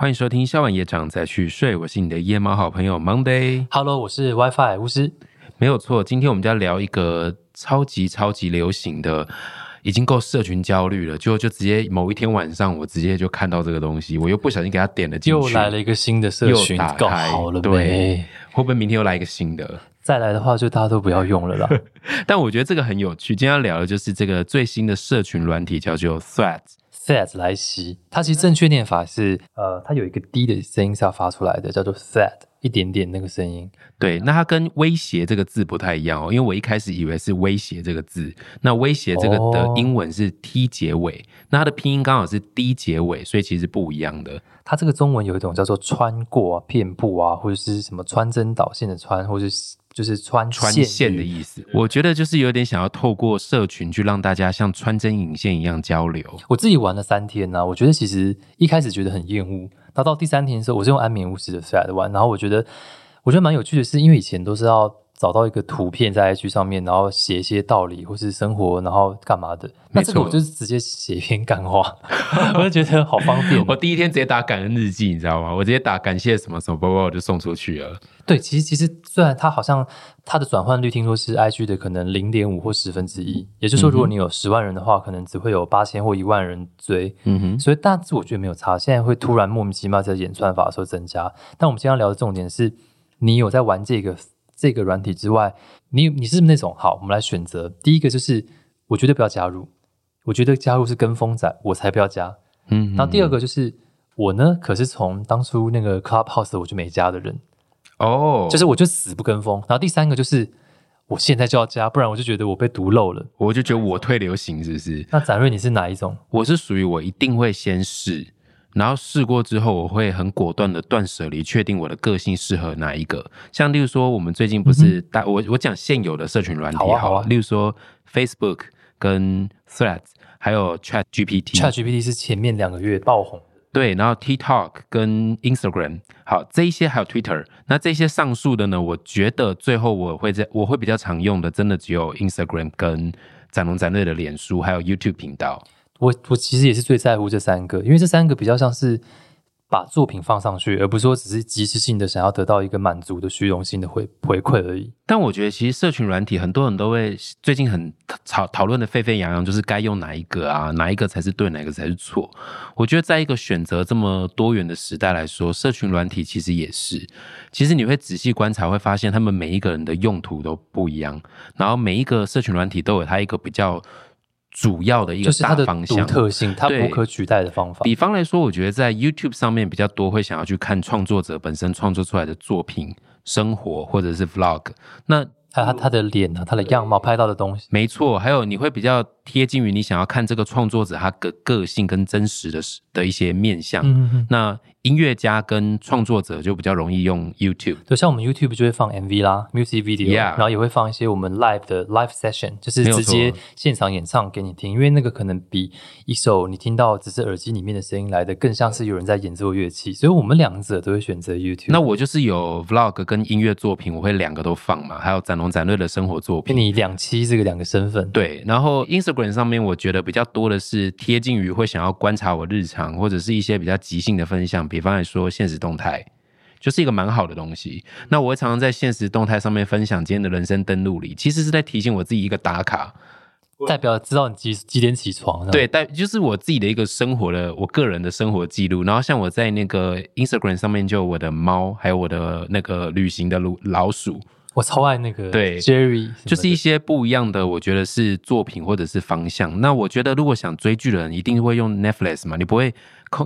欢迎收听《晚夜长再去睡》，我是你的夜猫好朋友 Monday。Hello，我是 WiFi 巫师。没有错，今天我们就要聊一个超级超级流行的，已经够社群焦虑了。就就直接某一天晚上，我直接就看到这个东西，我又不小心给他点了进去，又来了一个新的社群，搞好了对，会不会明天又来一个新的？再来的话，就大家都不要用了啦。但我觉得这个很有趣。今天要聊的就是这个最新的社群软体，叫做 Threads。Threads 来袭，它其实正确念法是，呃，它有一个低的声音是要发出来的，叫做 Thread，一点点那个声音。对，那它跟威胁这个字不太一样哦，因为我一开始以为是威胁这个字，那威胁这个的英文是 T 结尾，那它的拼音刚好是 D 结尾，所以其实不一样的。它这个中文有一种叫做穿过、遍布啊，或者是什么穿针导线的穿，或者是。就是穿穿线的意思，我觉得就是有点想要透过社群去让大家像穿针引线一样交流。我自己玩了三天呢，我觉得其实一开始觉得很厌恶，那到第三天的时候，我是用安眠巫师的 thread 玩，然后我觉得我觉得蛮有趣的，是因为以前都是要。找到一个图片在 IG 上面，然后写一些道理或是生活，然后干嘛的？那这个我就是直接写一篇干话，我就觉得好方便。我第一天直接打感恩日记，你知道吗？我直接打感谢什么什么，包包我就送出去了。对，其实其实虽然它好像它的转换率听说是 IG 的可能零点五或十分之一，也就是说，如果你有十万人的话，可能只会有八千或一万人追。嗯哼，所以但是我觉得没有差。现在会突然莫名其妙在演算法的时候增加，但我们今天聊的重点是你有在玩这个。这个软体之外，你你是那种好，我们来选择。第一个就是，我绝对不要加入，我觉得加入是跟风仔，我才不要加。嗯，然后第二个就是，我呢可是从当初那个 Clubhouse 我就没加的人，哦，就是我就死不跟风。然后第三个就是，我现在就要加，不然我就觉得我被毒漏了，我就觉得我退流行是不是？那展瑞你是哪一种？我是属于我一定会先试。然后试过之后，我会很果断的断舍离，确定我的个性适合哪一个。像例如说，我们最近不是大我我讲现有的社群软体好啊，例如说 Facebook 跟 Threads，还有 Chat GPT。Chat GPT 是前面两个月爆红。对，然后 TikTok 跟 Instagram，好，这一些还有 Twitter。那这些上述的呢，我觉得最后我会在我会比较常用的，真的只有 Instagram 跟展龙展瑞的脸书，还有 YouTube 频道。我我其实也是最在乎这三个，因为这三个比较像是把作品放上去，而不是说只是及时性的想要得到一个满足的虚荣心的回回馈而已。但我觉得其实社群软体很多人都会最近很讨讨论的沸沸扬扬，就是该用哪一个啊，哪一个才是对，哪个才是错。我觉得在一个选择这么多元的时代来说，社群软体其实也是。其实你会仔细观察，会发现他们每一个人的用途都不一样，然后每一个社群软体都有它一个比较。主要的一个大方向，特性，它不可取代的方法。比方来说，我觉得在 YouTube 上面比较多会想要去看创作者本身创作出来的作品、生活或者是 Vlog。那还有他他的脸啊，他的样貌拍到的东西，没错。还有你会比较贴近于你想要看这个创作者他个个性跟真实的的一些面相。嗯那音乐家跟创作者就比较容易用 YouTube，对像我们 YouTube 就会放 MV 啦，music video，然后也会放一些我们 live 的 live session，就是直接现场演唱给你听，因为那个可能比一首你听到只是耳机里面的声音来的更像是有人在演奏乐器，所以我们两者都会选择 YouTube。那我就是有 vlog 跟音乐作品，我会两个都放嘛，还有展龙展瑞的生活作品。你两期这个两个身份，对。然后 Instagram 上面我觉得比较多的是贴近于会想要观察我日常或者是一些比较即兴的分享，比。比方来说，现实动态就是一个蛮好的东西。那我会常常在现实动态上面分享今天的人生登录里，其实是在提醒我自己一个打卡，代表知道你几几点起床。对，代就是我自己的一个生活的我个人的生活记录。然后像我在那个 Instagram 上面就有我的猫，还有我的那个旅行的老老鼠。我超爱那个对 Jerry，就是一些不一样的，我觉得是作品或者是方向。那我觉得如果想追剧的人，一定会用 Netflix 嘛，你不会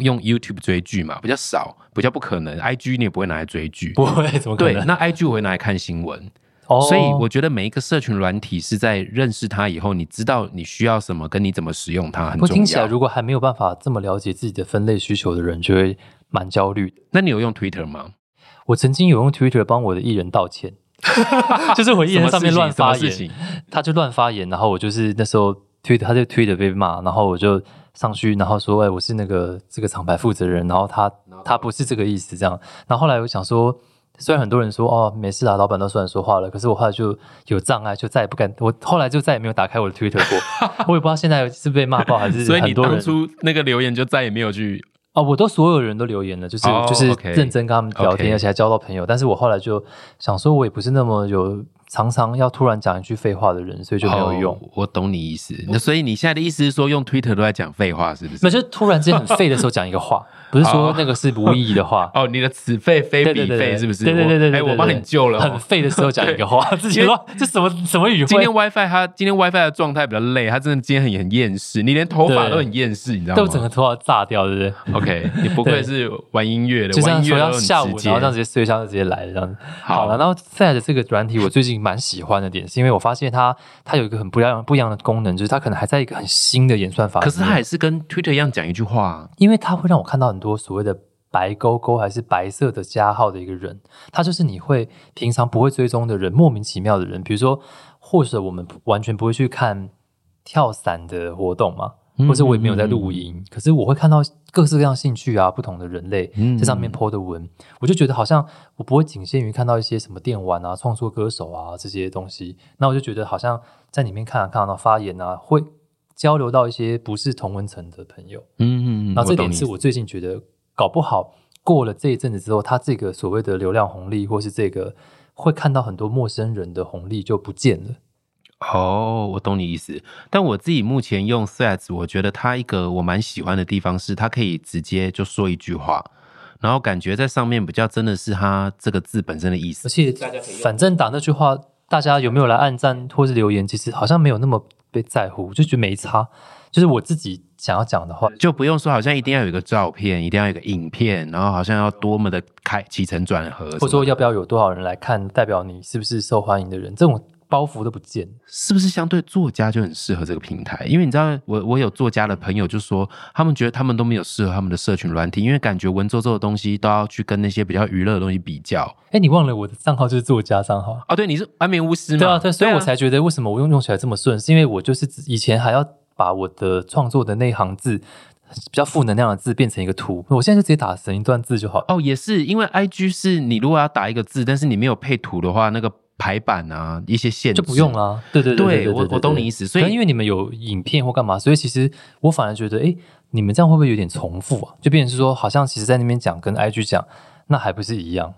用 YouTube 追剧嘛？比较少，比较不可能。IG 你也不会拿来追剧，不会怎么可能？对，那 IG 我会拿来看新闻。哦，所以我觉得每一个社群软体是在认识它以后，你知道你需要什么，跟你怎么使用它很重要。听起来，如果还没有办法这么了解自己的分类需求的人，就会蛮焦虑。那你有用 Twitter 吗？我曾经有用 Twitter 帮我的艺人道歉。就是我艺人上面乱发言，他就乱发言，然后我就是那时候推他就推的被骂，然后我就上去，然后说，哎，我是那个这个厂牌负责人，然后他他不是这个意思，这样。然后后来我想说，虽然很多人说哦没事啊，老板都算说话了，可是我后来就有障碍，就再也不敢，我后来就再也没有打开我的 Twitter 过，我也不知道现在是被骂爆还是。所以你当初那个留言就再也没有去。啊，我都所有人都留言了，就是就是认真跟他们聊天，而且还交到朋友。但是我后来就想说，我也不是那么有。常常要突然讲一句废话的人，所以就没有用。我懂你意思，那所以你现在的意思是说，用 Twitter 都在讲废话，是不是？那就突然之间很废的时候讲一个话，不是说那个是无意义的话。哦，你的此废非彼废，是不是？对对对对对。哎，我帮你救了。很废的时候讲一个话，自己说这什么什么语？今天 WiFi 它今天 WiFi 的状态比较累，它真的今天很很厌世。你连头发都很厌世，你知道吗？都整个头发炸掉，对不对？OK，你不愧是玩音乐的，就像说要下午，然后这样直接睡觉就直接来了这样子。好了，然后再的这个软体，我最近蛮喜欢的点。是因为我发现它它有一个很不一样不一样的功能，就是它可能还在一个很新的演算法。可是它还是跟 Twitter 一样讲一句话，因为它会让我看到很多所谓的白勾勾还是白色的加号的一个人，他就是你会平常不会追踪的人，莫名其妙的人，比如说或者我们完全不会去看跳伞的活动嘛。或者我也没有在录音，可是我会看到各式各样兴趣啊，不同的人类在上面 po 的文，我就觉得好像我不会仅限于看到一些什么电玩啊、创作歌手啊这些东西，那我就觉得好像在里面看看到发言啊，会交流到一些不是同文层的朋友。嗯嗯嗯。那这点是我最近觉得搞不好过了这一阵子之后，他这个所谓的流量红利，或是这个会看到很多陌生人的红利就不见了。哦，我懂你意思，但我自己目前用 Threads，我觉得它一个我蛮喜欢的地方是，它可以直接就说一句话，然后感觉在上面比较真的是它这个字本身的意思。而且反正打那句话，大家有没有来按赞或是留言，其实好像没有那么被在乎，就觉得没差。就是我自己想要讲的话，就不用说好像一定要有一个照片，一定要有一个影片，然后好像要多么的开起承转合，或者说要不要有多少人来看，代表你是不是受欢迎的人，这种。包袱都不见，是不是相对作家就很适合这个平台？因为你知道，我我有作家的朋友就说，他们觉得他们都没有适合他们的社群软体，因为感觉文绉绉的东西都要去跟那些比较娱乐的东西比较。哎，你忘了我的账号就是作家账号哦？对，你是安眠巫师嘛？对啊，对，所以我才觉得为什么我用用起来这么顺，是因为我就是以前还要把我的创作的那行字比较负能量的字变成一个图，我现在就直接打成一段字就好。哦，也是因为 I G 是你如果要打一个字，但是你没有配图的话，那个。排版啊，一些限制就不用了。对对对，我我懂你意思。所以因为你们有影片或干嘛，所以其实我反而觉得，哎，你们这样会不会有点重复啊？就变成是说，好像其实在那边讲跟 IG 讲，那还不是一样？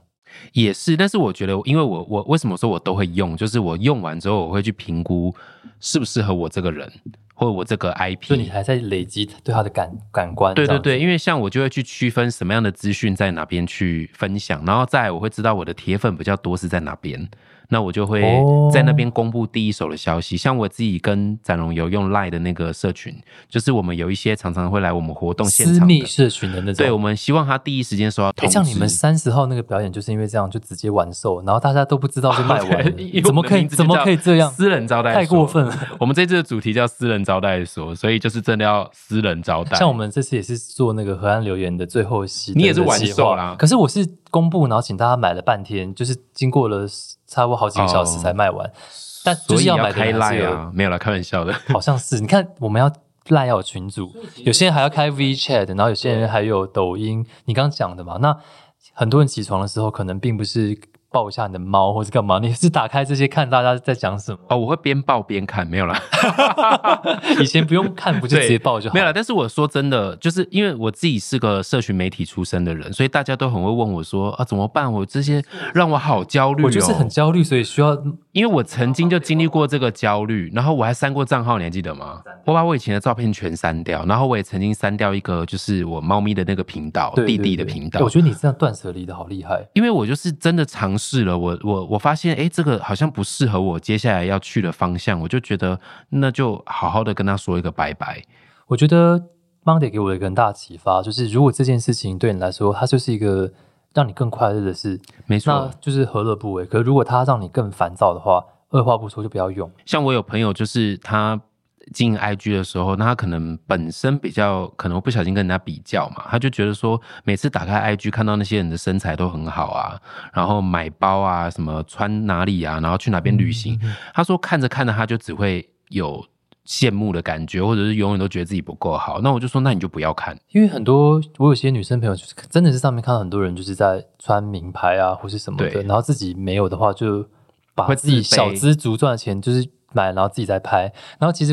也是，但是我觉得，因为我我为什么说我都会用，就是我用完之后，我会去评估适不适合我这个人或者我这个 IP。所以你还在累积对他的感感官。对对对，因为像我就会去区分什么样的资讯在哪边去分享，然后再我会知道我的铁粉比较多是在哪边。那我就会在那边公布第一手的消息，像我自己跟展荣有用 Line 的那个社群，就是我们有一些常常会来我们活动现场私密社群的那种，对，我们希望他第一时间收到通知。像你们三十号那个表演，就是因为这样就直接完售，然后大家都不知道就卖完，怎么可以怎么可以这样？私人招待太过分了。我们这次的主题叫私人招待所，所以就是真的要私人招待。像我们这次也是做那个河岸留言的最后期，你也是完售啦。可是我是公布，然后请大家买了半天，就是经过了。差不多好几个小时才卖完，但就是要买开赖啊，没有啦，开玩笑的。好像是，你看我们要赖要有群主，有些人还要开 WeChat，然后有些人还有抖音。你刚刚讲的嘛，那很多人起床的时候可能并不是。抱一下你的猫，或者干嘛？你是打开这些看大家在讲什么？哦，我会边抱边看，没有啦。以前不用看，不就直接抱就好？没有了。但是我说真的，就是因为我自己是个社群媒体出身的人，所以大家都很会问我说啊，怎么办？我这些让我好焦虑。我就是很焦虑，所以需要。因为我曾经就经历过这个焦虑，然后我还删过账号，你还记得吗？我把我以前的照片全删掉，然后我也曾经删掉一个，就是我猫咪的那个频道，弟弟的频道。我觉得你这样断舍离的好厉害，因为我就是真的尝试了，我我我发现，哎，这个好像不适合我接下来要去的方向，我就觉得那就好好的跟他说一个拜拜。我觉得 Monday 给我一个很大的启发，就是如果这件事情对你来说，它就是一个。让你更快乐的事，没错，就是何乐不为？可是如果它让你更烦躁的话，二话不说就不要用。像我有朋友，就是他进 IG 的时候，那他可能本身比较可能不小心跟人家比较嘛，他就觉得说，每次打开 IG 看到那些人的身材都很好啊，然后买包啊，什么穿哪里啊，然后去哪边旅行，他说看着看着他就只会有。羡慕的感觉，或者是永远都觉得自己不够好，那我就说，那你就不要看，因为很多我有些女生朋友，就是真的是上面看到很多人就是在穿名牌啊，或是什么的，然后自己没有的话，就把自己小资足赚的钱就是买，然后自己在拍，然后其实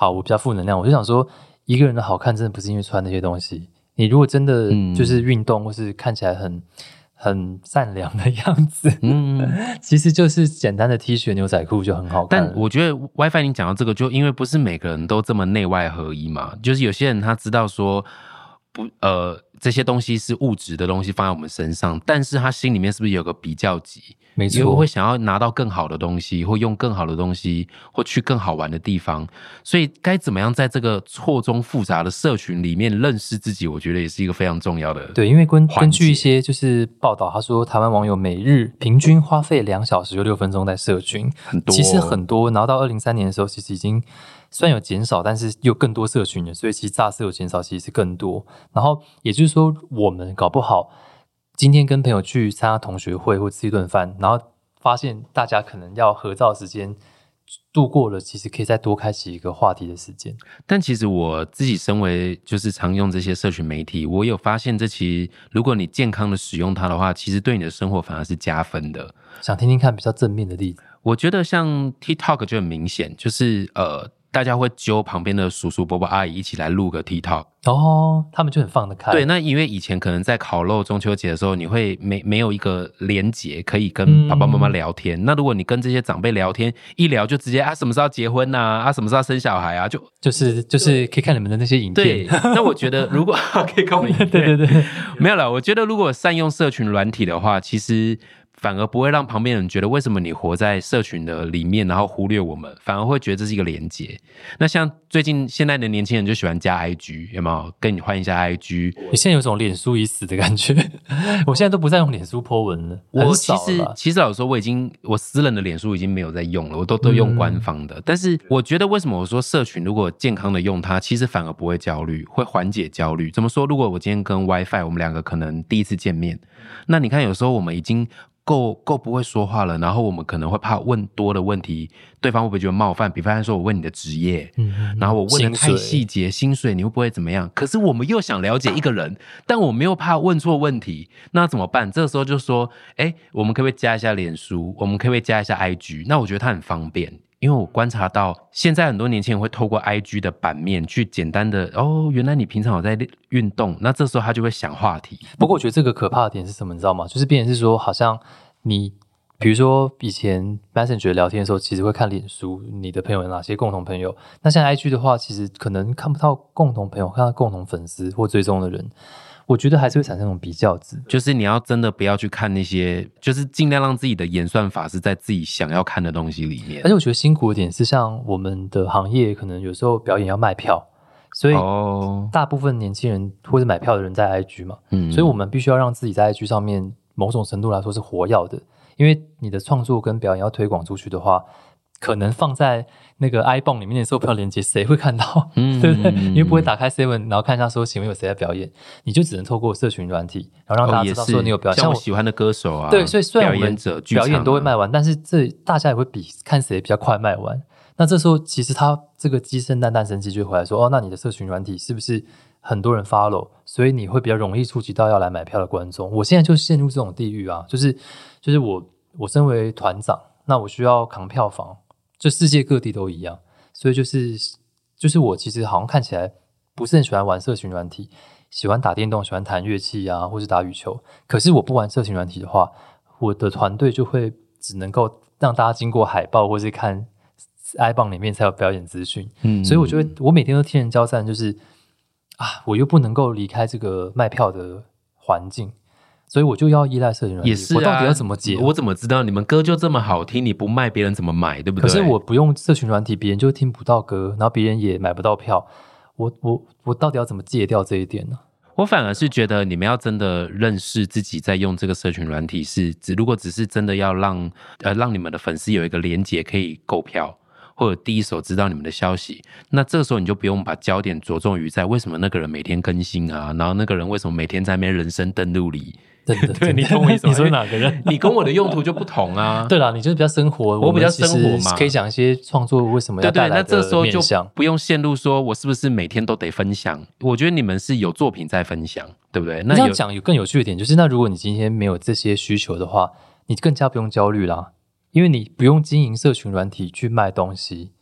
好，我比较负能量，我就想说，一个人的好看真的不是因为穿那些东西。你如果真的就是运动，或是看起来很很善良的 样子，嗯，其实就是简单的 T 恤、牛仔裤就很好看。但我觉得 WiFi 你讲到这个，就因为不是每个人都这么内外合一嘛，就是有些人他知道说不呃。这些东西是物质的东西放在我们身上，但是他心里面是不是有个比较级？没错，会想要拿到更好的东西，或用更好的东西，或去更好玩的地方。所以该怎么样在这个错综复杂的社群里面认识自己？我觉得也是一个非常重要的。对，因为根根据一些就是报道，他说台湾网友每日平均花费两小时又六分钟在社群，很多，其实很多。然后到二零三年的时候，其实已经。虽然有减少，但是又更多社群了，所以其实炸色有减少，其实是更多。然后也就是说，我们搞不好今天跟朋友去参加同学会或吃一顿饭，然后发现大家可能要合照时间度过了，其实可以再多开启一个话题的时间。但其实我自己身为就是常用这些社群媒体，我有发现，这其实如果你健康的使用它的话，其实对你的生活反而是加分的。想听听看比较正面的例子，我觉得像 TikTok 就很明显，就是呃。大家会揪旁边的叔叔伯伯阿姨一起来录个 TikTok 哦，他们就很放得开。对，那因为以前可能在烤肉中秋节的时候，你会没没有一个连结可以跟爸爸妈妈聊天。那如果你跟这些长辈聊天，一聊就直接啊什么时候结婚呐，啊什么时候生小孩啊，就就是就是可以看你们的那些影片。那我觉得如果 可以看我们对对对，没有了。我觉得如果善用社群软体的话，其实。反而不会让旁边人觉得为什么你活在社群的里面，然后忽略我们，反而会觉得这是一个连接。那像最近现在的年轻人就喜欢加 IG，有没有跟你换一下 IG？你现在有种脸书已死的感觉。我现在都不再用脸书 po 文了。我其实其实老实说，我已经我私人的脸书已经没有在用了，我都都用官方的。但是我觉得为什么我说社群如果健康的用它，其实反而不会焦虑，会缓解焦虑。怎么说？如果我今天跟 WiFi，我们两个可能第一次见面，那你看有时候我们已经。够够不会说话了，然后我们可能会怕问多的问题，对方会不会觉得冒犯？比方说，我问你的职业，嗯，然后我问的太细节，薪水你会不会怎么样？可是我们又想了解一个人，但我没有怕问错问题，那怎么办？这个时候就说，哎，我们可不可以加一下脸书？我们可不可以加一下 IG？那我觉得它很方便。因为我观察到，现在很多年轻人会透过 IG 的版面去简单的哦，原来你平常有在运动，那这时候他就会想话题。不过我觉得这个可怕的点是什么，你知道吗？就是变成是说，好像你比如说以前 Messenger 聊天的时候，其实会看脸书，你的朋友有哪些共同朋友。那像 IG 的话，其实可能看不到共同朋友，看到共同粉丝或追踪的人。我觉得还是会产生那种比较值，就是你要真的不要去看那些，就是尽量让自己的演算法是在自己想要看的东西里面。而且我觉得辛苦一点是，像我们的行业，可能有时候表演要卖票，所以大部分年轻人或者买票的人在 IG 嘛，嗯，所以我们必须要让自己在 IG 上面某种程度来说是活跃的，因为你的创作跟表演要推广出去的话。可能放在那个 iPhone 里面的售票链接，谁会看到？嗯，对不对？你又不会打开 Seven，然后看一下说，请问有谁在表演？你就只能透过社群软体，然后让大家知道说你有表演。像我喜欢的歌手啊，对，所以虽然我们表演都会卖完，但是这大家也会比看谁比较快卖完。那这时候其实他这个鸡生蛋，蛋生鸡，就回来说，哦，那你的社群软体是不是很多人 follow？所以你会比较容易触及到要来买票的观众。我现在就陷入这种地狱啊，就是就是我我身为团长，那我需要扛票房。就世界各地都一样，所以就是就是我其实好像看起来不是很喜欢玩社群软体，喜欢打电动，喜欢弹乐器啊，或是打羽球。可是我不玩社群软体的话，我的团队就会只能够让大家经过海报或是看 i 棒里面才有表演资讯。嗯，所以我觉得我每天都天人交战，就是啊，我又不能够离开这个卖票的环境。所以我就要依赖社群软体，也是我到底要怎么解？我怎么知道你们歌就这么好听？你不卖，别人怎么买？对不对？可是我不用社群软体，别人就听不到歌，然后别人也买不到票。我我我到底要怎么戒掉这一点呢？我反而是觉得，你们要真的认识自己在用这个社群软体，是只如果只是真的要让呃让你们的粉丝有一个连接可以购票，或者第一手知道你们的消息，那这个时候你就不用把焦点着重于在为什么那个人每天更新啊，然后那个人为什么每天在那边人生登录里。对，你懂我意思？你说哪个人？你跟我的用途就不同啊。对啦，你就是比较生活，我比较生活嘛，可以讲一些创作为什么要带来的就不用陷入说我是不是每天都得分享。我觉得你们是有作品在分享，对不对？那要讲有更有趣的点，就是那如果你今天没有这些需求的话，你更加不用焦虑啦，因为你不用经营社群软体去卖东西，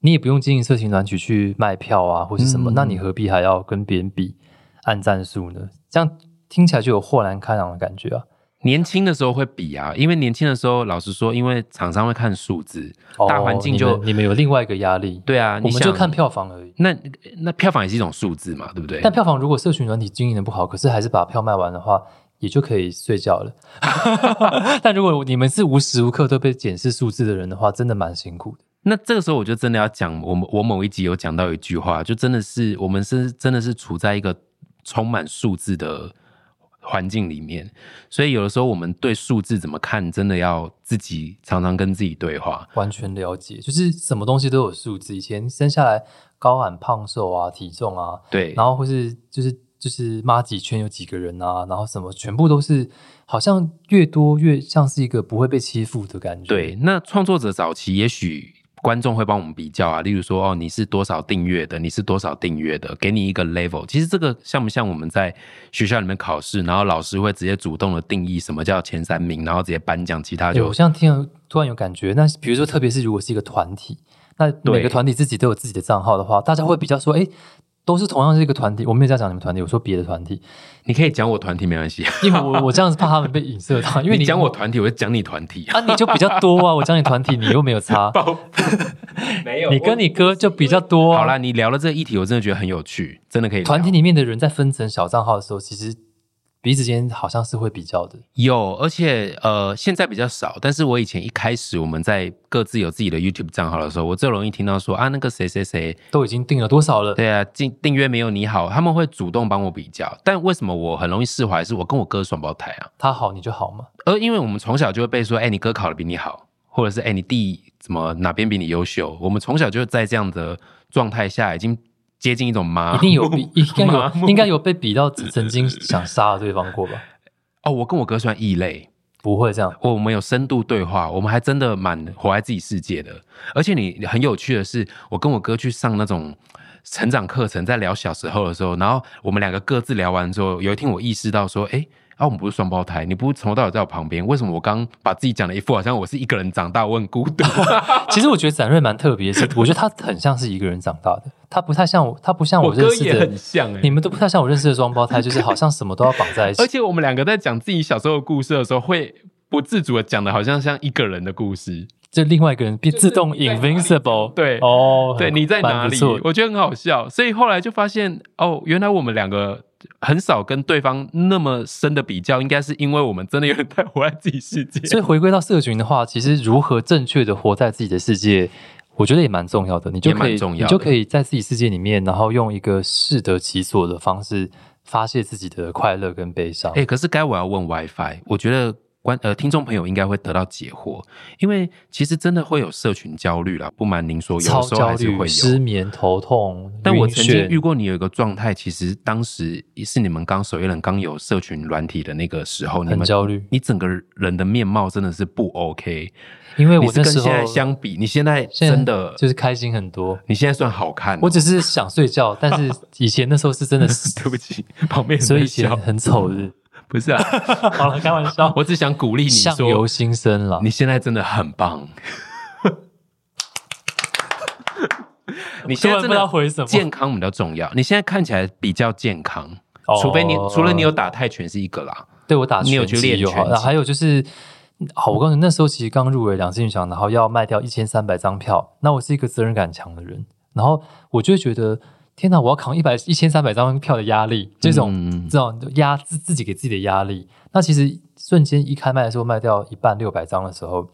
你也不用经营社群软体去卖票啊，或是什么，那你何必还要跟别人比？按赞数呢？这样听起来就有豁然开朗的感觉啊。年轻的时候会比啊，因为年轻的时候，老实说，因为厂商会看数字，大环境就你们有另外一个压力。对啊，我们就看票房而已。那那票房也是一种数字嘛，对不对？但票房如果社群软体经营的不好，可是还是把票卖完的话，也就可以睡觉了。但如果你们是无时无刻都被检视数字的人的话，真的蛮辛苦的。那这个时候我就真的要讲，我们我某一集有讲到一句话，就真的是我们是真的是处在一个充满数字的。环境里面，所以有的时候我们对数字怎么看，真的要自己常常跟自己对话，完全了解，就是什么东西都有数字。以前生下来高矮胖瘦啊，体重啊，对，然后或是就是就是妈几圈有几个人啊，然后什么全部都是，好像越多越像是一个不会被欺负的感觉。对，那创作者早期也许。观众会帮我们比较啊，例如说哦，你是多少订阅的？你是多少订阅的？给你一个 level。其实这个像不像我们在学校里面考试，然后老师会直接主动的定义什么叫前三名，然后直接颁奖，其他就。我像听突然有感觉，那比如说，特别是如果是一个团体，那每个团体自己都有自己的账号的话，大家会比较说，哎。都是同样是一个团体，我没有在讲你们团体，我说别的团体。你可以讲我团体没关系，因为我我这样子怕他们被影射到，因为你讲我团体，我就讲你团体啊，你就比较多啊，我讲你团体，你又没有差，没有，你跟你哥就比较多。好啦，你聊了这个议题，我真的觉得很有趣，真的可以。团体里面的人在分成小账号的时候，其实。彼此间好像是会比较的，有，而且呃，现在比较少。但是我以前一开始我们在各自有自己的 YouTube 账号的时候，我最容易听到说啊，那个谁谁谁都已经订了多少了？对啊，订订阅没有你好，他们会主动帮我比较。但为什么我很容易释怀？是我跟我哥双胞胎啊，他好你就好吗？而因为我们从小就会被说，哎，你哥考的比你好，或者是哎，你弟怎么哪边比你优秀？我们从小就在这样的状态下已经。接近一种麻，一定有比，应该有，应该有被比到曾经想杀了对方过吧？哦，我跟我哥算异类，不会这样。我们有深度对话，我们还真的蛮活在自己世界的。而且你很有趣的是，我跟我哥去上那种成长课程，在聊小时候的时候，然后我们两个各自聊完之后，有一天我意识到说，哎。啊，我们不是双胞胎，你不是从头到尾在我旁边，为什么我刚把自己讲的一副好像我是一个人长大，我很孤独？其实我觉得展瑞蛮特别，是我觉得他很像是一个人长大的，他不太像我，他不像我认识的，很像你们都不太像我认识的双胞胎，就是好像什么都要绑在一起。而且我们两个在讲自己小时候的故事的时候，会不自主的讲的好像像一个人的故事，就另外一个人变自动 invincible。对，哦，对，你在哪里？我觉得很好笑，所以后来就发现，哦，原来我们两个。很少跟对方那么深的比较，应该是因为我们真的有点太活在自己世界。所以回归到社群的话，其实如何正确的活在自己的世界，我觉得也蛮重要的。你就可以，你就可以在自己世界里面，然后用一个适得其所的方式发泄自己的快乐跟悲伤。哎，可是该我要问 WiFi，我觉得。观呃，听众朋友应该会得到解惑，因为其实真的会有社群焦虑啦。不瞒您说，有时候还是会有失眠、头痛。但我曾经遇过你有一个状态，其实当时是你们刚首页人刚有社群软体的那个时候，很焦虑。你整个人的面貌真的是不 OK，因为我跟现在相比，你现在真的就是开心很多。你现在算好看，我只是想睡觉，但是以前那时候是真的是 对不起，旁边所以以前很丑的。不是啊，好了，开玩笑。我只想鼓励你，相由心生了。你现在真的很棒。你现在真的回什么？健康比较重要。你现在看起来比较健康，除非你除了你有打泰拳是一个啦。对我打，你有去练拳。还有就是，好，我告诉你，那时候其实刚入围两金奖，然后要卖掉一千三百张票。那我是一个责任感强的人，然后我就觉得。天哪！我要扛一百一千三百张票的压力，这种这种压自自己给自己的压力。那其实瞬间一开卖的时候卖掉一半六百张的时候，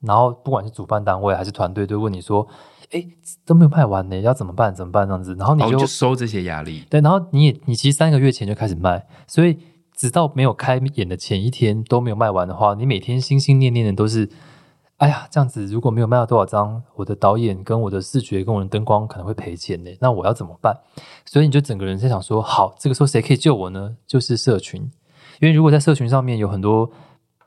然后不管是主办单位还是团队都问你说：“哎，都没有卖完呢，要怎么办？怎么办？”这样子，然后你就收这些压力。对，然后你也你其实三个月前就开始卖，所以直到没有开演的前一天都没有卖完的话，你每天心心念念的都是。哎呀，这样子如果没有卖到多少张，我的导演跟我的视觉跟我的灯光可能会赔钱呢。那我要怎么办？所以你就整个人在想说，好，这个时候谁可以救我呢？就是社群，因为如果在社群上面有很多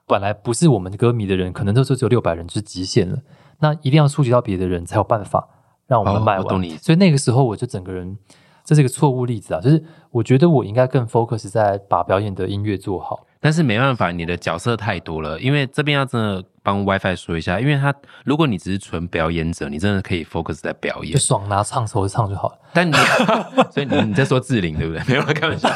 本来不是我们歌迷的人，可能这时候只有六百人就是极限了。那一定要触及到别的人才有办法让我们卖完。你。所以那个时候我就整个人，这是一个错误例子啊。就是我觉得我应该更 focus 在把表演的音乐做好。但是没办法，你的角色太多了。因为这边要真的帮 WiFi 说一下，因为他如果你只是纯表演者，你真的可以 focus 在表演，就爽拿唱手唱就好了。但你，所以你你在说志玲对不对？没有开玩笑。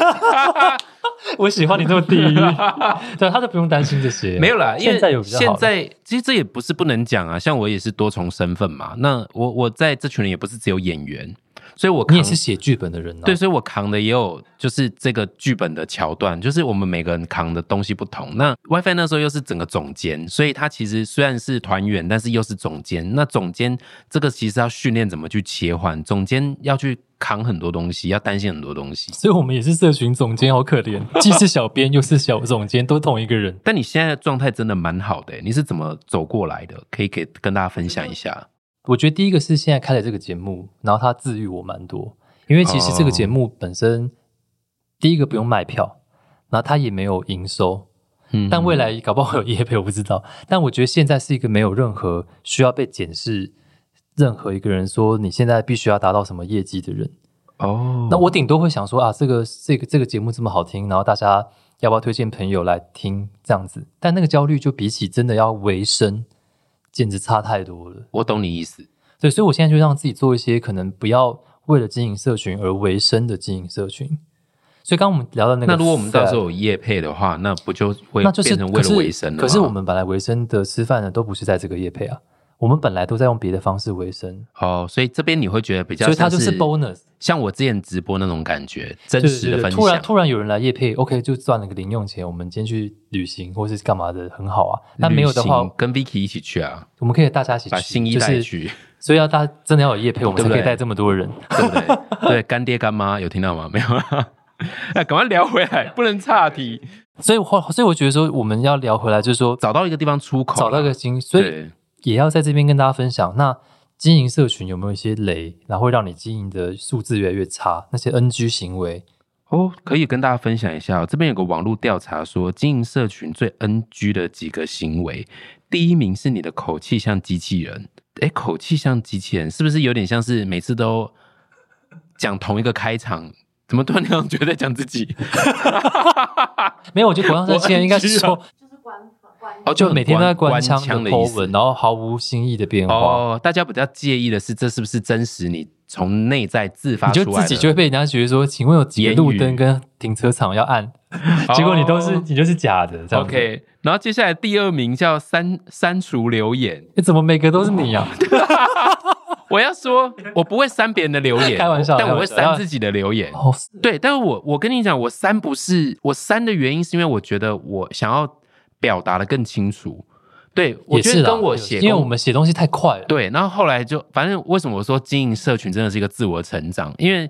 我喜欢你这么地狱，对，他就不用担心这些。没有啦，现在有现在其实这也不是不能讲啊。像我也是多重身份嘛。那我我在这群人也不是只有演员。所以，我你也是写剧本的人，对，所以我扛的也有，就是这个剧本的桥段，就是我们每个人扛的东西不同。那 WiFi 那时候又是整个总监，所以他其实虽然是团员，但是又是总监。那总监这个其实要训练怎么去切换，总监要去扛很多东西，要担心很多东西。所以我们也是社群总监，好可怜，既是小编又是小总监，都同一个人。但你现在的状态真的蛮好的，你是怎么走过来的？可以给跟大家分享一下。我觉得第一个是现在开了这个节目，然后它治愈我蛮多，因为其实这个节目本身第一个不用卖票，然后它也没有营收，嗯，但未来搞不好有业配我不知道，但我觉得现在是一个没有任何需要被检视，任何一个人说你现在必须要达到什么业绩的人，哦，那我顶多会想说啊，这个这个这个节目这么好听，然后大家要不要推荐朋友来听这样子，但那个焦虑就比起真的要维生。简直差太多了，我懂你意思。对，所以我现在就让自己做一些可能不要为了经营社群而为生的经营社群。所以刚刚我们聊到那个，那如果我们到时候有业配的话，那不就会那就是变成为了维生可是我们本来维生的吃饭呢，都不是在这个业配啊。我们本来都在用别的方式维生哦，所以这边你会觉得比较，所以它就是 bonus，像我之前直播那种感觉，真实的分享。突然突然有人来夜配，OK，就赚了个零用钱，我们今天去旅行或是干嘛的，很好啊。那没有的话，跟 Vicky 一起去啊，我们可以大家一起把新一带去。所以要大家真的要有夜配，我们才可以带这么多人，对不对？对，干爹干妈有听到吗？没有，哎，赶快聊回来，不能岔题。所以，所以我觉得说我们要聊回来，就是说找到一个地方出口，找到一个新，所以。也要在这边跟大家分享，那经营社群有没有一些雷，然后会让你经营的数字越来越差？那些 NG 行为哦，可以跟大家分享一下。这边有个网络调查说，经营社群最 NG 的几个行为，第一名是你的口气像机器人。哎，口气像机器人，是不是有点像是每次都讲同一个开场？怎么突然觉得在讲自己？没有，我觉得同样是机器人，应该是说。哦，就每天都在关枪的意思，然后毫无新意的变化。哦，大家比较介意的是，这是不是真实？你从内在自发出来，就自己就会被人家觉得说，请问有几个路灯跟停车场要按？结果你都是你就是假的。OK，然后接下来第二名叫删删除留言，你怎么每个都是你啊？我要说，我不会删别人的留言，开玩笑，但我会删自己的留言。对，但是我我跟你讲，我删不是我删的原因，是因为我觉得我想要。表达的更清楚，对我觉得跟我写，因为我们写东西太快了。对，然后后来就反正为什么我说经营社群真的是一个自我成长？因为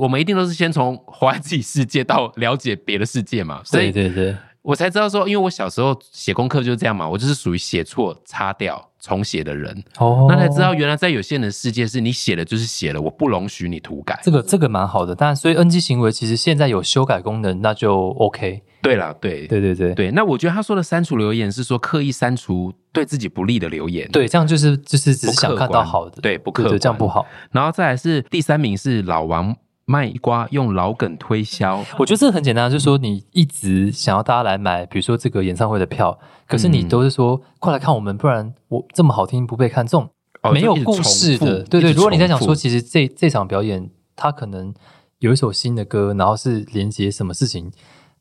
我们一定都是先从 活在自己世界到了解别的世界嘛。对对对，我才知道说，因为我小时候写功课就是这样嘛，我就是属于写错擦掉重写的人。哦，那才知道原来在有限的世界是你写的就是写了，我不容许你涂改。这个这个蛮好的，但所以 NG 行为其实现在有修改功能，那就 OK。对了，对对对对对，那我觉得他说的删除留言是说刻意删除对自己不利的留言，对，这样就是就是只是想看到好的，对，不客观，这样不好。然后再来是第三名是老王卖瓜用老梗推销，我觉得这个很简单，就是说你一直想要大家来买，比如说这个演唱会的票，可是你都是说快来看我们，不然我这么好听不被看中，没有故事的，对对。如果你在想说，其实这这场表演它可能有一首新的歌，然后是连接什么事情。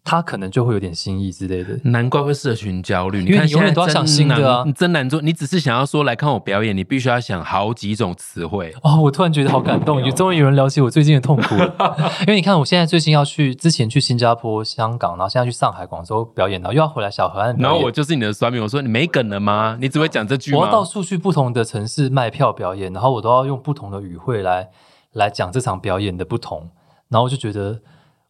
他可能就会有点心意之类的，难怪会社群焦虑。因为你永远都要想新的啊，你真难做。你只是想要说来看我表演，你必须要想好几种词汇。哦，我突然觉得好感动，终于有人了解我最近的痛苦。因为你看，我现在最近要去，之前去新加坡、香港，然后现在去上海、广州表演，然后又要回来小河岸。然后我就是你的酸民，我说你没梗了吗？你只会讲这句吗？我要到处去不同的城市卖票表演，然后我都要用不同的语汇来来讲这场表演的不同，然后我就觉得。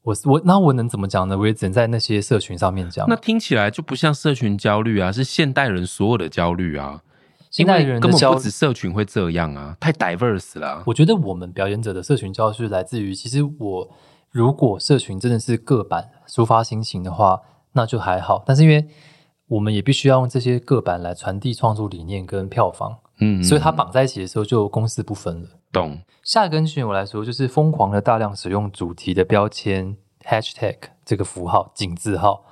我我那我能怎么讲呢？我也只能在那些社群上面讲。那听起来就不像社群焦虑啊，是现代人所有的焦虑啊。现代人根本不止社群会这样啊，太 diverse 了。我觉得我们表演者的社群焦虑来自于，其实我如果社群真的是个版抒发心情的话，那就还好。但是因为我们也必须要用这些个版来传递创作理念跟票房，嗯，所以它绑在一起的时候就公私不分了。懂。下一个讯我来说，就是疯狂的大量使用主题的标签 hashtag 这个符号井字号。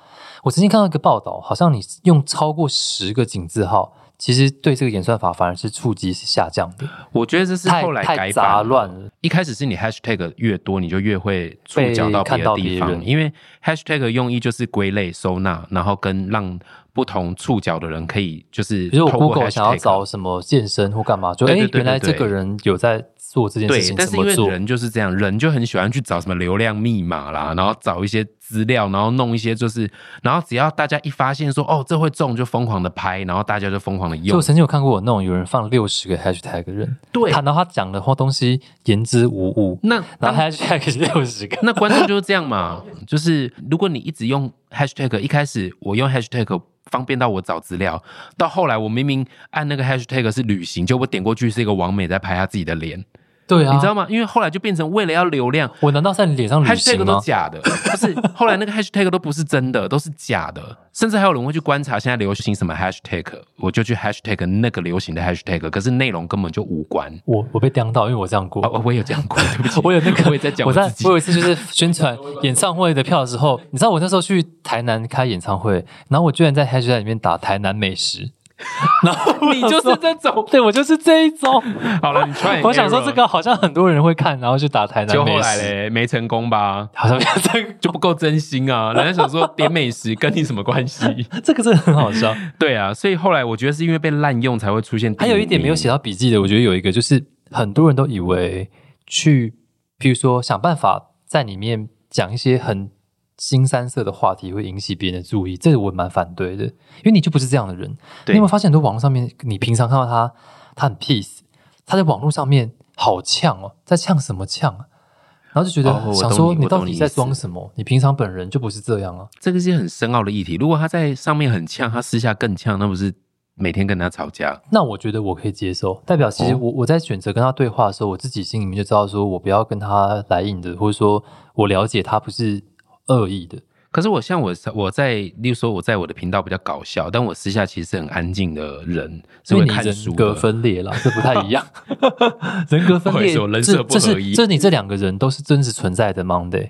我曾经看到一个报道，好像你用超过十个井字号。其实对这个演算法反而是触及是下降的。我觉得这是后来改杂乱了。一开始是你 hashtag 越多，你就越会触角到别的地方，因为 hashtag 用意就是归类收纳，然后跟让不同触角的人可以就是，比如我 Google 想要找什么健身或干嘛，就哎，原来这个人有在。做这件事情，但是因为人就是这样，人就很喜欢去找什么流量密码啦，然后找一些资料，然后弄一些就是，然后只要大家一发现说哦这会中，就疯狂的拍，然后大家就疯狂的用。我曾经有看过那种有人放六十个 hashtag 人，对，看到他讲的话东西言之无物，那然后 hashtag 六十个，那观众就是这样嘛，就是如果你一直用 hashtag，一开始我用 hashtag。方便到我找资料，到后来我明明按那个 hashtag 是旅行，就我点过去是一个王美在拍她自己的脸。对啊，你知道吗？因为后来就变成为了要流量，我难道在你脸上 hashtag 都假的？不是，后来那个 hashtag 都不是真的，都是假的。甚至还有人会去观察现在流行什么 hashtag，我就去 hashtag 那个流行的 hashtag，可是内容根本就无关。我我被刁到，因为我这样过，我也有这样过。对不起，我有那个我也在讲我在我有一次就是宣传演唱会的票的时候，你知道我那时候去台南开演唱会，然后我居然在 hashtag 里面打台南美食。然后你就是这种，对我就是这一种。好了，你穿。我想说这个好像很多人会看，然后就打台南美食，嘞没成功吧？好像没成，就不够真心啊！人家想说点美食跟你什么关系？这个真的很好笑。对啊，所以后来我觉得是因为被滥用才会出现。还有一点没有写到笔记的，我觉得有一个就是很多人都以为去，譬如说想办法在里面讲一些很。新三色的话题会引起别人的注意，这个我蛮反对的，因为你就不是这样的人。你有没有发现很多网络上面，你平常看到他，他很 peace，他在网络上面好呛哦，在呛什么呛啊？然后就觉得想说，你到底在装什么？你平常本人就不是这样啊。这个是很深奥的议题。如果他在上面很呛，他私下更呛，那不是每天跟他吵架？那我觉得我可以接受。代表其实我我在选择跟他对话的时候，我自己心里面就知道，说我不要跟他来硬的，或者说我了解他不是。恶意的，可是我像我我在，例如说我在我的频道比较搞笑，但我私下其实是很安静的人，所以你人格分裂了，这不太一样。人格分裂，人设不合一，这你这两个人都是真实存在的 Monday，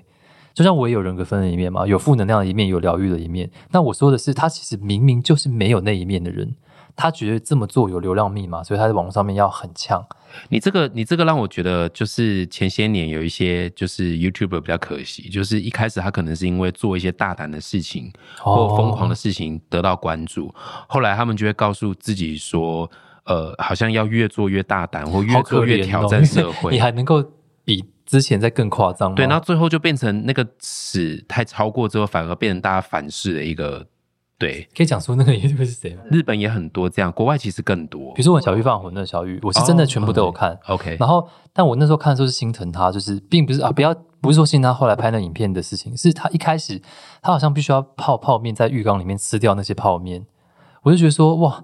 就像我也有人格分裂一面嘛，有负能量的一面，有疗愈的一面。那我说的是，他其实明明就是没有那一面的人。他觉得这么做有流量密码，所以他在网络上面要很呛。你这个，你这个让我觉得，就是前些年有一些就是 YouTuber 比较可惜，就是一开始他可能是因为做一些大胆的事情或疯狂的事情得到关注，后来他们就会告诉自己说，呃，好像要越做越大胆，或越做越挑战社 会。你还能够比之前再更夸张？对，然后最后就变成那个尺太超过之后，反而变成大家反噬的一个。对，可以讲出那个 YouTuber 是谁吗？日本也很多这样，国外其实更多。比如说我小玉放火那小玉，我是真的全部都有看。OK，然后但我那时候看的时候是心疼他，就是并不是啊，不要不是说心疼他后来拍那影片的事情，是他一开始他好像必须要泡泡面在浴缸里面吃掉那些泡面，我就觉得说哇，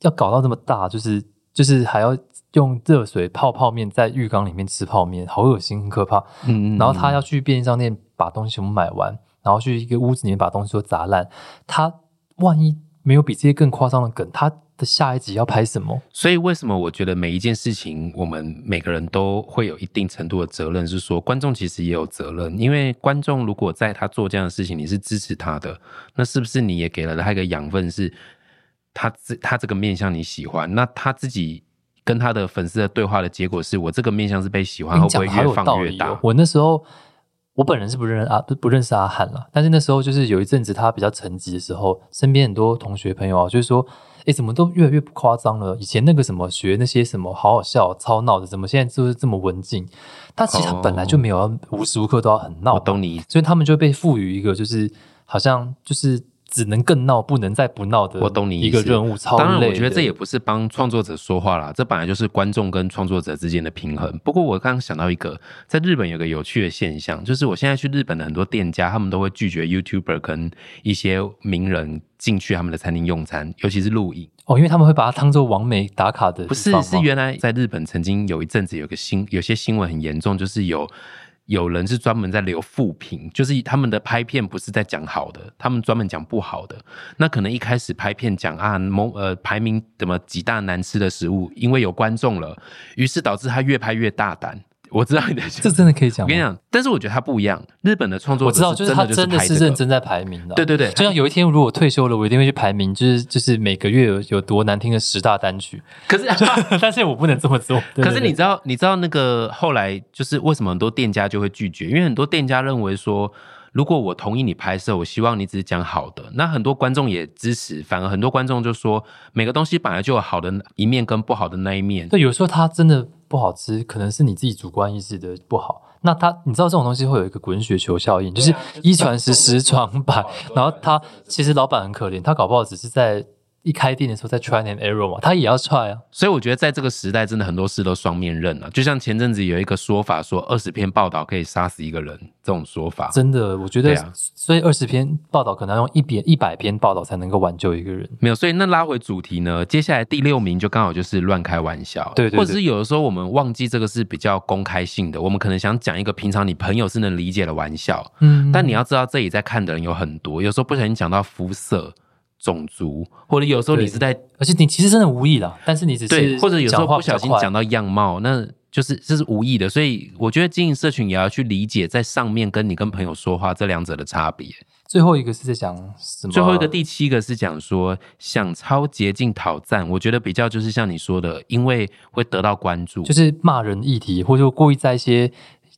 要搞到这么大，就是就是还要用热水泡泡面在浴缸里面吃泡面，好恶心，很可怕。嗯嗯。然后他要去便利商店把东西全部买完，然后去一个屋子里面把东西都砸烂，他。万一没有比这些更夸张的梗，他的下一集要拍什么？所以为什么我觉得每一件事情，我们每个人都会有一定程度的责任？是说观众其实也有责任，因为观众如果在他做这样的事情，你是支持他的，那是不是你也给了他一个养分？是他这他这个面向你喜欢，那他自己跟他的粉丝的对话的结果是我这个面相是被喜欢，会不会越放越大？我那时候。我本人是不认啊，不不认识阿汉了。但是那时候就是有一阵子他比较沉寂的时候，身边很多同学朋友啊，就是说，哎，怎么都越来越不夸张了？以前那个什么学那些什么好好笑、超闹的，怎么现在就是这么文静？他其实他本来就没有要无时无刻都要很闹。我懂你，所以他们就被赋予一个就是好像就是。只能更闹，不能再不闹的。我懂你一个任务，超当然，我觉得这也不是帮创作者说话啦，这本来就是观众跟创作者之间的平衡。不过我刚刚想到一个，在日本有个有趣的现象，就是我现在去日本的很多店家，他们都会拒绝 YouTuber 跟一些名人进去他们的餐厅用餐，尤其是录影哦，因为他们会把它当做完美打卡的。不是，是原来在日本曾经有一阵子有个新有些新闻很严重，就是有。有人是专门在留负评，就是他们的拍片不是在讲好的，他们专门讲不好的。那可能一开始拍片讲啊某呃排名怎么几大难吃的食物，因为有观众了，于是导致他越拍越大胆。我知道你的，这真的可以讲。我跟你讲，但是我觉得它不一样。日本的创作我知道，就是他真的是认真在排名的。对对对，就像有一天如果退休了，我一定会去排名，就是就是每个月有有多难听的十大单曲。可是，但是我不能这么做。可是你知道，你知道那个后来就是为什么很多店家就会拒绝？因为很多店家认为说。如果我同意你拍摄，我希望你只是讲好的，那很多观众也支持。反而很多观众就说，每个东西本来就有好的一面跟不好的那一面。对，有时候他真的不好吃，可能是你自己主观意识的不好。那他，你知道这种东西会有一个滚雪球效应，就是一传十，十传百。然后他其实老板很可怜，他搞不好只是在。一开店的时候在 try and error 嘛，他也要 try 啊，所以我觉得在这个时代，真的很多事都双面刃啊。就像前阵子有一个说法，说二十篇报道可以杀死一个人，这种说法真的，我觉得，所以二十篇报道可能要用一篇一百篇报道才能够挽救一个人。没有，所以那拉回主题呢，接下来第六名就刚好就是乱开玩笑，对对，或者是有的时候我们忘记这个是比较公开性的，我们可能想讲一个平常你朋友是能理解的玩笑，嗯，但你要知道这里在看的人有很多，有时候不小心讲到肤色。种族，或者有时候你是在，而且你其实真的无意了，但是你只是或者有时候不小心讲到样貌，那就是这是无意的。所以我觉得经营社群也要去理解在上面跟你跟朋友说话这两者的差别。最后一个是在讲什么？最后一个第七个是讲说想超捷径讨赞，我觉得比较就是像你说的，因为会得到关注，就是骂人议题，或者说故意在一些。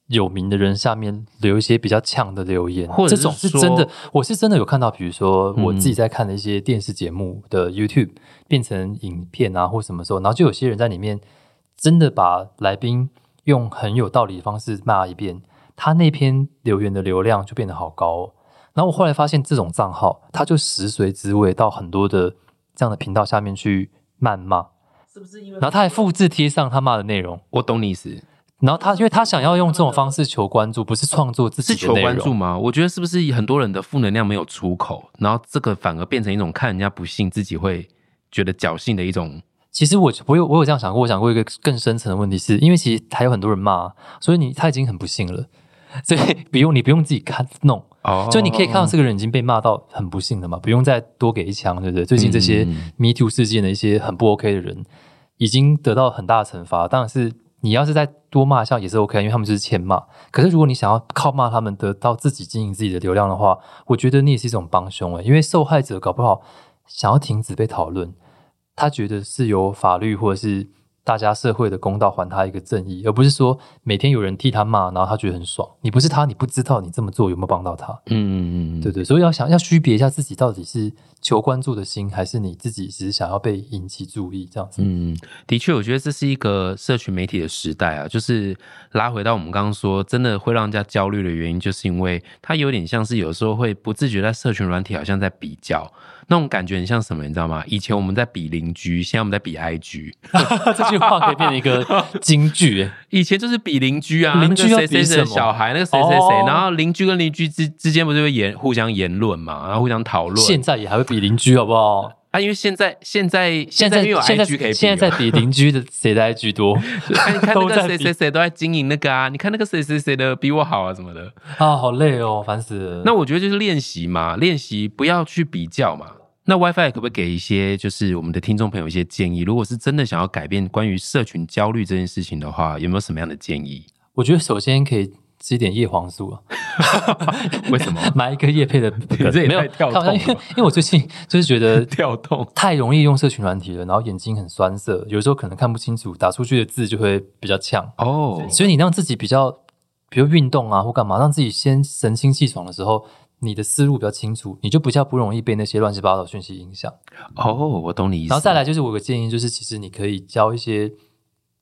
有名的人下面留一些比较呛的留言，或者这种是真的，我是真的有看到，比如说我自己在看的一些电视节目的 YouTube 变成影片啊，或什么时候，然后就有些人在里面真的把来宾用很有道理的方式骂一遍，他那篇留言的流量就变得好高。然后我后来发现，这种账号他就食髓知味到很多的这样的频道下面去谩骂，是不是因为？然后他还复制贴上他骂的内容，我懂你意思。然后他，因为他想要用这种方式求关注，不是创作自己是求关注吗？我觉得是不是很多人的负能量没有出口，然后这个反而变成一种看人家不幸，自己会觉得侥幸的一种。其实我我有我有这样想过，我想过一个更深层的问题，是因为其实还有很多人骂，所以你他已经很不幸了，所以不用你不用自己看弄哦，就你可以看到这个人已经被骂到很不幸了嘛，不用再多给一枪，对不对？最近这些 Me Too 事件的一些很不 OK 的人，已经得到很大的惩罚，当然是。你要是再多骂一下也是 OK，因为他们就是欠骂。可是如果你想要靠骂他们得到自己经营自己的流量的话，我觉得你也是一种帮凶诶，因为受害者搞不好想要停止被讨论，他觉得是由法律或者是。大家社会的公道还他一个正义，而不是说每天有人替他骂，然后他觉得很爽。你不是他，你不知道你这么做有没有帮到他。嗯嗯嗯，对对，所以要想要区别一下自己到底是求关注的心，还是你自己只是想要被引起注意这样子。嗯，的确，我觉得这是一个社群媒体的时代啊，就是拉回到我们刚刚说，真的会让人家焦虑的原因，就是因为它有点像是有时候会不自觉在社群软体好像在比较。那种感觉很像什么，你知道吗？以前我们在比邻居，现在我们在比 IG。这句话可以变成一个金句。以前就是比邻居啊，邻居谁谁谁的小孩，那个谁谁谁，然后邻居跟邻居之之间不是会言互相言论嘛，然后互相讨论。现在也还会比邻居，好不好？啊，因为现在现在现在有 IG 可以，现在在比邻居的谁的 IG 多？你看那个谁谁谁都在经营那个啊，你看那个谁谁谁的比我好啊什么的啊，好累哦，烦死了。那我觉得就是练习嘛，练习不要去比较嘛。那 WiFi 可不可以给一些，就是我们的听众朋友一些建议？如果是真的想要改变关于社群焦虑这件事情的话，有没有什么样的建议？我觉得首先可以吃一点叶黄素啊。为什么？买一个叶配的？没有跳动，因为因为我最近就是觉得跳动太容易用社群软体了，然后眼睛很酸涩，有时候可能看不清楚，打出去的字就会比较呛哦。所以你让自己比较，比如运动啊或干嘛，让自己先神清气爽的时候。你的思路比较清楚，你就比较不容易被那些乱七八糟讯息影响。哦，我懂你意思。然后再来就是我个建议，就是其实你可以交一些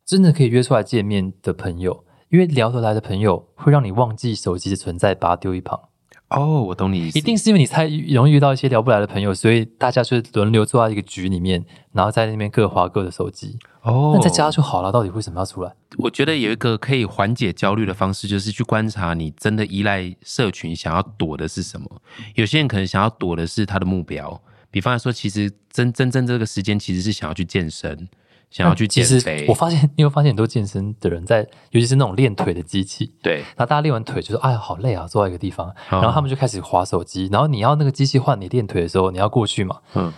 真的可以约出来见面的朋友，因为聊得来的朋友会让你忘记手机的存在，把它丢一旁。哦，我懂你意思。一定是因为你太容易遇到一些聊不来的朋友，所以大家就轮流坐在一个局里面，然后在那边各划各的手机。哦，那在家就好了。到底为什么要出来？我觉得有一个可以缓解焦虑的方式，就是去观察你真的依赖社群想要躲的是什么。有些人可能想要躲的是他的目标，比方来说，其实真真正这个时间其实是想要去健身，想要去减肥。我发现，你有发现很多健身的人在，尤其是那种练腿的机器，对，然后大家练完腿就说：“哎呀，好累啊，坐在一个地方。”然后他们就开始划手机。然后你要那个机器换你练腿的时候，你要过去嘛？嗯。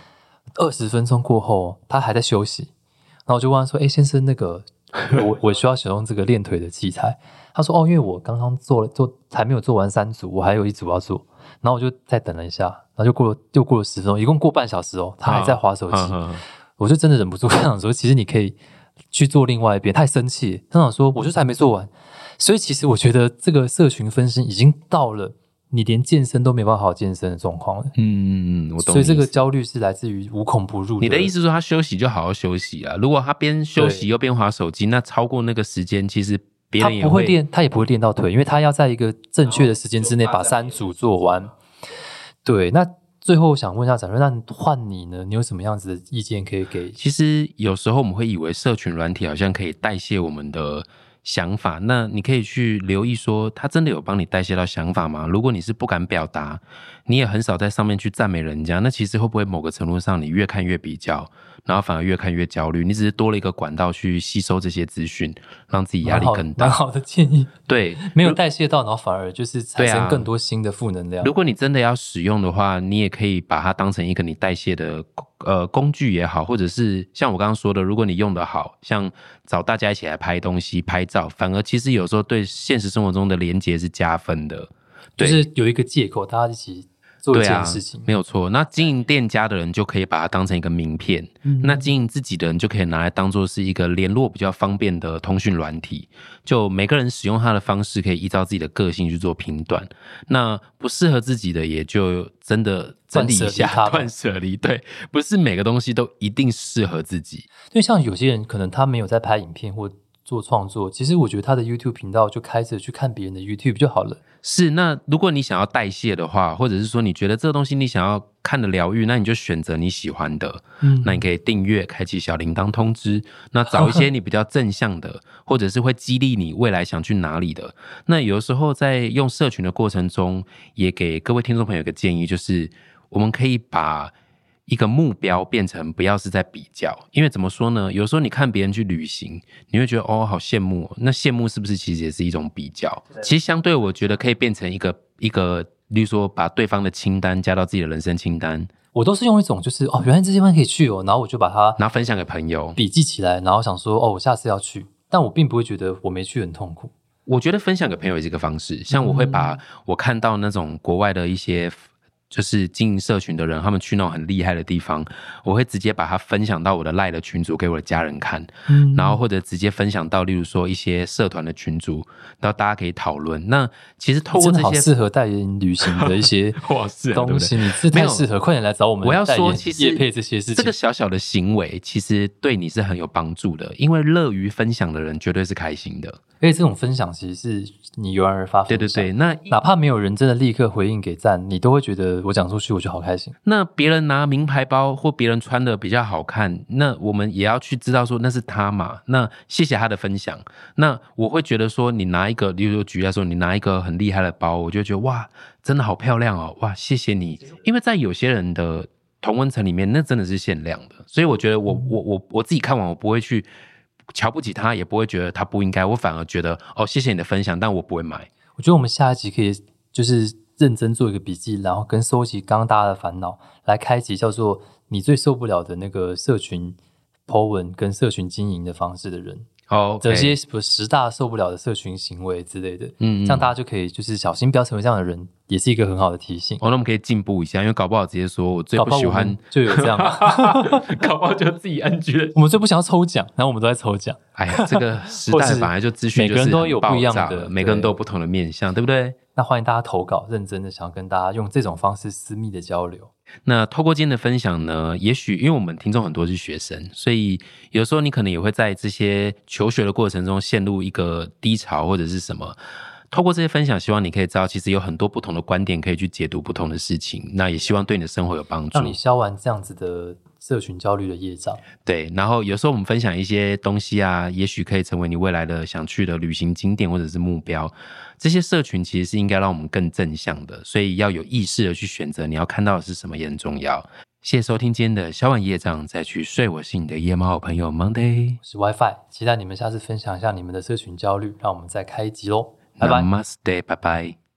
二十分钟过后，他还在休息。然后我就问他说：“哎，先生，那个我我需要使用这个练腿的器材。”他说：“哦，因为我刚刚做了做还没有做完三组，我还有一组要做。”然后我就再等了一下，然后就过了又过了十分钟，一共过半小时哦，他还在划手机。我就真的忍不住 想说，其实你可以去做另外一边。太生气，他想说，我就是还没做完。所以其实我觉得这个社群分身已经到了你连健身都没办法好健身的状况了。嗯我懂。所以这个焦虑是来自于无孔不入。你的意思说他休息就好好休息啊？如果他边休息又边划手机，那超过那个时间，其实别人也不会练，他也不会练到腿，因为他要在一个正确的时间之内把三组做完。对，那。最后想问一下展瑞，那换你呢？你有什么样子的意见可以给？其实有时候我们会以为社群软体好像可以代谢我们的想法，那你可以去留意说，他真的有帮你代谢到想法吗？如果你是不敢表达，你也很少在上面去赞美人家，那其实会不会某个程度上，你越看越比较？然后反而越看越焦虑，你只是多了一个管道去吸收这些资讯，让自己压力更大。蛮好的建议，对，没有代谢到，然后反而就是产生更多新的负能量。如果你真的要使用的话，你也可以把它当成一个你代谢的呃工具也好，或者是像我刚刚说的，如果你用的好，像找大家一起来拍东西、拍照，反而其实有时候对现实生活中的连接是加分的，就是有一个借口，大家一起。做一件事情没有错，那经营店家的人就可以把它当成一个名片，那经营自己的人就可以拿来当做是一个联络比较方便的通讯软体。就每个人使用它的方式，可以依照自己的个性去做评断。那不适合自己的，也就真的整理一下，断舍离。对，不是每个东西都一定适合自己。就像有些人可能他没有在拍影片或做创作，其实我觉得他的 YouTube 频道就开着去看别人的 YouTube 就好了。是，那如果你想要代谢的话，或者是说你觉得这个东西你想要看的疗愈，那你就选择你喜欢的。嗯，那你可以订阅，开启小铃铛通知。那找一些 你比较正向的，或者是会激励你未来想去哪里的。那有的时候在用社群的过程中，也给各位听众朋友一个建议，就是我们可以把。一个目标变成不要是在比较，因为怎么说呢？有时候你看别人去旅行，你会觉得哦，好羡慕。那羡慕是不是其实也是一种比较？其实相对，我觉得可以变成一个一个，例如说把对方的清单加到自己的人生清单。我都是用一种就是哦，原来这地方可以去哦，然后我就把它拿分享给朋友，笔记起来，然后想说哦，我下次要去。但我并不会觉得我没去很痛苦。我觉得分享给朋友也是一个方式，像我会把我看到那种国外的一些。就是经营社群的人，他们去那种很厉害的地方，我会直接把它分享到我的赖的群组给我的家人看，嗯，然后或者直接分享到，例如说一些社团的群组，然后大家可以讨论。那其实透过这些适合代言旅行的一些 东西，你是太适合，快点来找我们。我要说，其实配这些事情，这个小小的行为，其实对你是很有帮助的，因为乐于分享的人绝对是开心的。而且这种分享其实是你由然而发，对对对。那哪怕没有人真的立刻回应给赞，你都会觉得我讲出去我就好开心。那别人拿名牌包或别人穿的比较好看，那我们也要去知道说那是他嘛。那谢谢他的分享。那我会觉得说你拿一个，例如举例说你拿一个很厉害的包，我就觉得哇，真的好漂亮哦，哇，谢谢你。因为在有些人的同温层里面，那真的是限量的，所以我觉得我我我我自己看完我不会去。瞧不起他，也不会觉得他不应该。我反而觉得，哦，谢谢你的分享，但我不会买。我觉得我们下一集可以就是认真做一个笔记，然后跟收集刚刚大家的烦恼，来开启叫做“你最受不了的那个社群 po 文跟社群经营的方式的人”。哦，这些不十大受不了的社群行为之类的，嗯，这样大家就可以就是小心不要成为这样的人，也是一个很好的提醒。哦，那我们可以进步一下，因为搞不好直接说我最不喜欢就有这样，搞不好就自己 NG。我们最不想要抽奖，然后我们都在抽奖。哎呀，这个时代本来就资讯，每个人都有不一样的，每个人都有不同的面相，对不对？那欢迎大家投稿，认真的想要跟大家用这种方式私密的交流。那透过今天的分享呢，也许因为我们听众很多是学生，所以有时候你可能也会在这些求学的过程中陷入一个低潮或者是什么。透过这些分享，希望你可以知道，其实有很多不同的观点可以去解读不同的事情。那也希望对你的生活有帮助，让你消完这样子的社群焦虑的业障。对，然后有时候我们分享一些东西啊，也许可以成为你未来的想去的旅行景点或者是目标。这些社群其实是应该让我们更正向的，所以要有意识的去选择你要看到的是什么也很重要。谢谢收听今天的小晚夜障，再去睡。我是你的夜猫好朋友 Monday，我是 WiFi，期待你们下次分享一下你们的社群焦虑，让我们再开一集喽，拜拜，Namaste，拜拜。